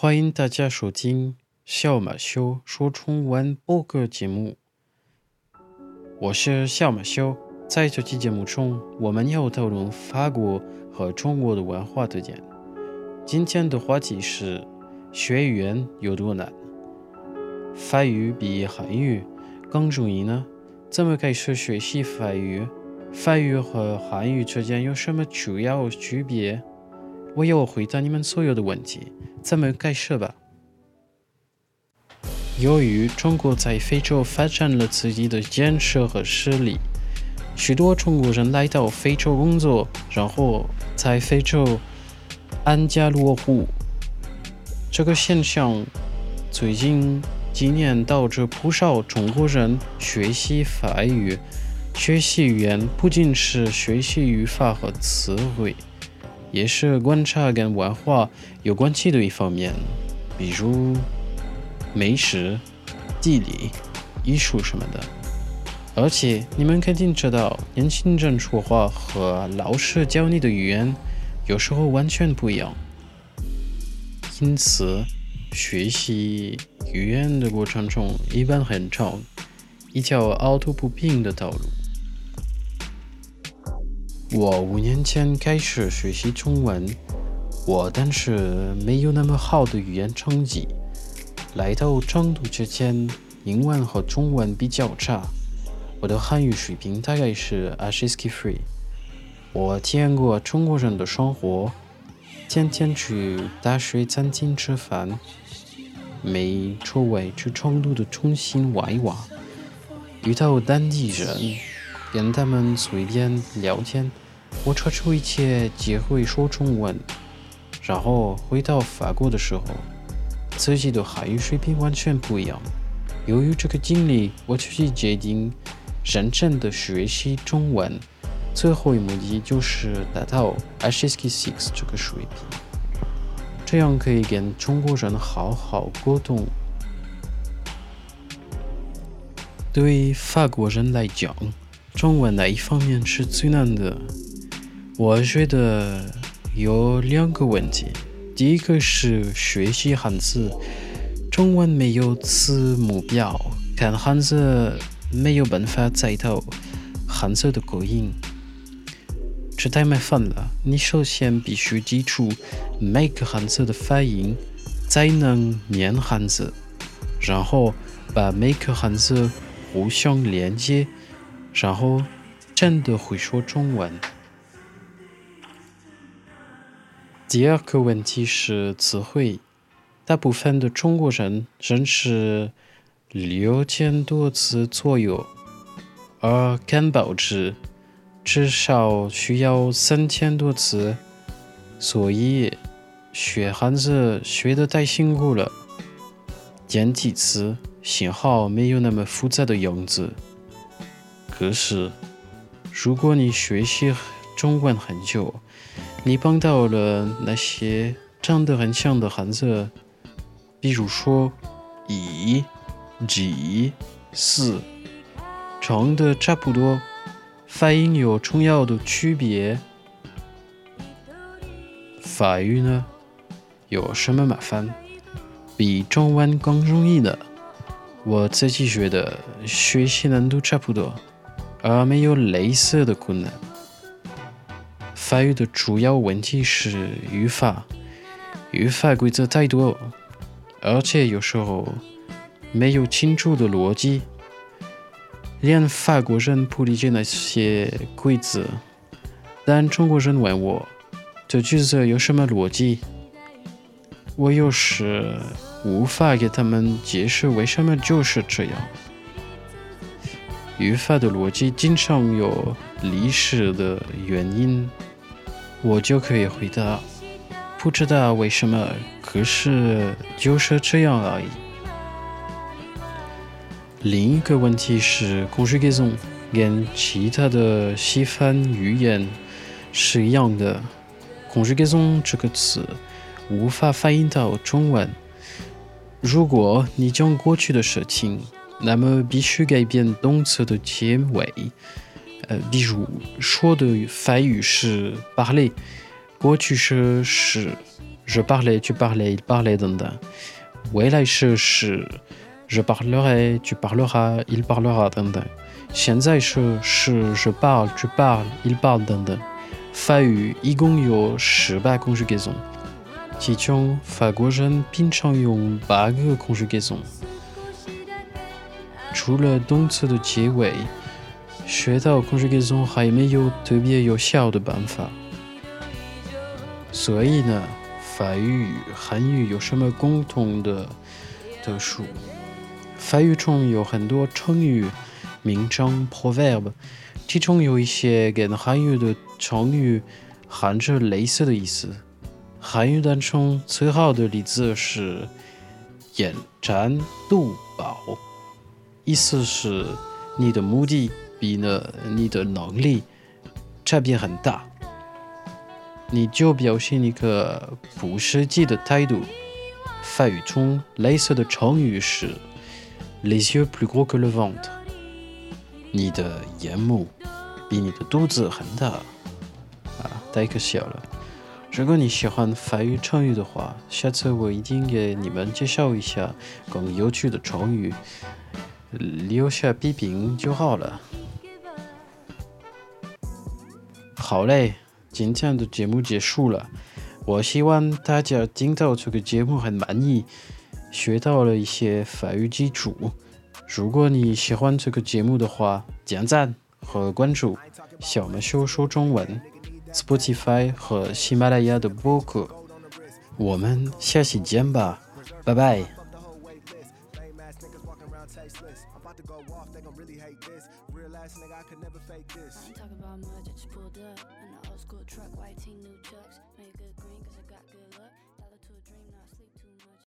欢迎大家收听小马修说中文播客节目。我是小马修，在这期节目中，我们要讨论法国和中国的文化特点。今天的话题是学语言有多难？法语比韩语更容易呢？怎么开始学习法语？法语和韩语之间有什么主要区别？我要回答你们所有的问题。咱们开始吧。由于中国在非洲发展了自己的建设和实力，许多中国人来到非洲工作，然后在非洲安家落户。这个现象最近几年导致不少中国人学习法语。学习语言不仅是学习语法和词汇。也是观察跟文化有关系的一方面，比如美食、地理、艺术什么的。而且你们肯定知道，年轻人说话和老师教你的语言有时候完全不一样。因此，学习语言的过程中一般很长，一条凹凸不平的道路。我五年前开始学习中文，我当时没有那么好的语言成绩。来到成都之前，英文和中文比较差，我的汉语水平大概是 HSK Free。我体验过中国人的生活，天天去大学餐厅吃饭，每周围去成都的中心玩一玩，遇到当地人。跟他们随便聊天，我抽出一切机会说中文。然后回到法国的时候，自己的汉语水平完全不一样。由于这个经历，我就是决定认真的学习中文。最后一目的就是达到 HSK Six 这个水平，这样可以跟中国人好好沟通。对法国人来讲，中文哪一方面是最难的？我觉得有两个问题。第一个是学习汉字，中文没有词目表，看汉字没有办法猜到汉字的口音，这太麻烦了。你首先必须记住每个汉字的发音，才能念汉字，然后把每个汉字互相连接。然后真的会说中文。第二个问题是词汇，大部分的中国人认识六千多词左右，而看报纸至少需要三千多词，所以学汉字学得太辛苦了。简体词幸好没有那么复杂的样子。可是，如果你学习中文很久，你碰到了那些长得很像的汉字，比如说“一”“几”“四”，长得差不多，发音有重要的区别。法语呢，有什么麻烦？比中文更容易的？我自己觉得学习难度差不多。而没有类似的困难。法语的主要问题是语法，语法规则太多，而且有时候没有清楚的逻辑，连法国人不理解那些规则。但中国人问我这句子有什么逻辑，我有时无法给他们解释为什么就是这样。语法的逻辑经常有历史的原因，我就可以回答：不知道为什么，可是就是这样而已。另一个问题是 conjugaison，跟其他的西方语言是一样的。conjugaison 这个词无法翻译到中文。如果你将过去的事情。那么必须改变动词的结尾，呃，比如说的法语是 parler，过去式是 je parlais, tu parlais, il parlait 等等。未来式是 je parlerai, tu parleras, il parlera 等等。现在式是 je parle, tu parles, il parle 等等。法语一共有十八 conjugaison，其中法国人平常用八个 conjugaison。 除了动词的结尾，学到 conjugaison 还没有特别有效的办法。所以呢，法语与汉语有什么共同的特殊？法语中有很多成语、名称 （proverb）。其中有一些跟汉语的成语含着类似的意思。汉语当中最好的例子是“眼馋肚饱”，意思是你的目的比呢你的能力差别很大，你就表现一个不实际的态度。法语中类似的成语是 “les yeux plus gros que le ventre”。你的眼目比你的肚子很大啊，太可笑了。如果你喜欢法语成语的话，下次我一定给你们介绍一下更有趣的成语，留下批评就好了。好嘞，今天的节目结束了。我希望大家听到这个节目很满意，学到了一些法语基础。如果你喜欢这个节目的话，点赞和关注小马修说中文 Spotify 和喜马拉雅的播客。我们下期见吧，拜拜。ass niggas walking around tasteless. I'm about to go off, they gon' really hate this. Real ass nigga, I could never fake this. I ain't talking about much, I just pulled up. In the old school truck, white team, new chucks. Made good green, cause I got good luck.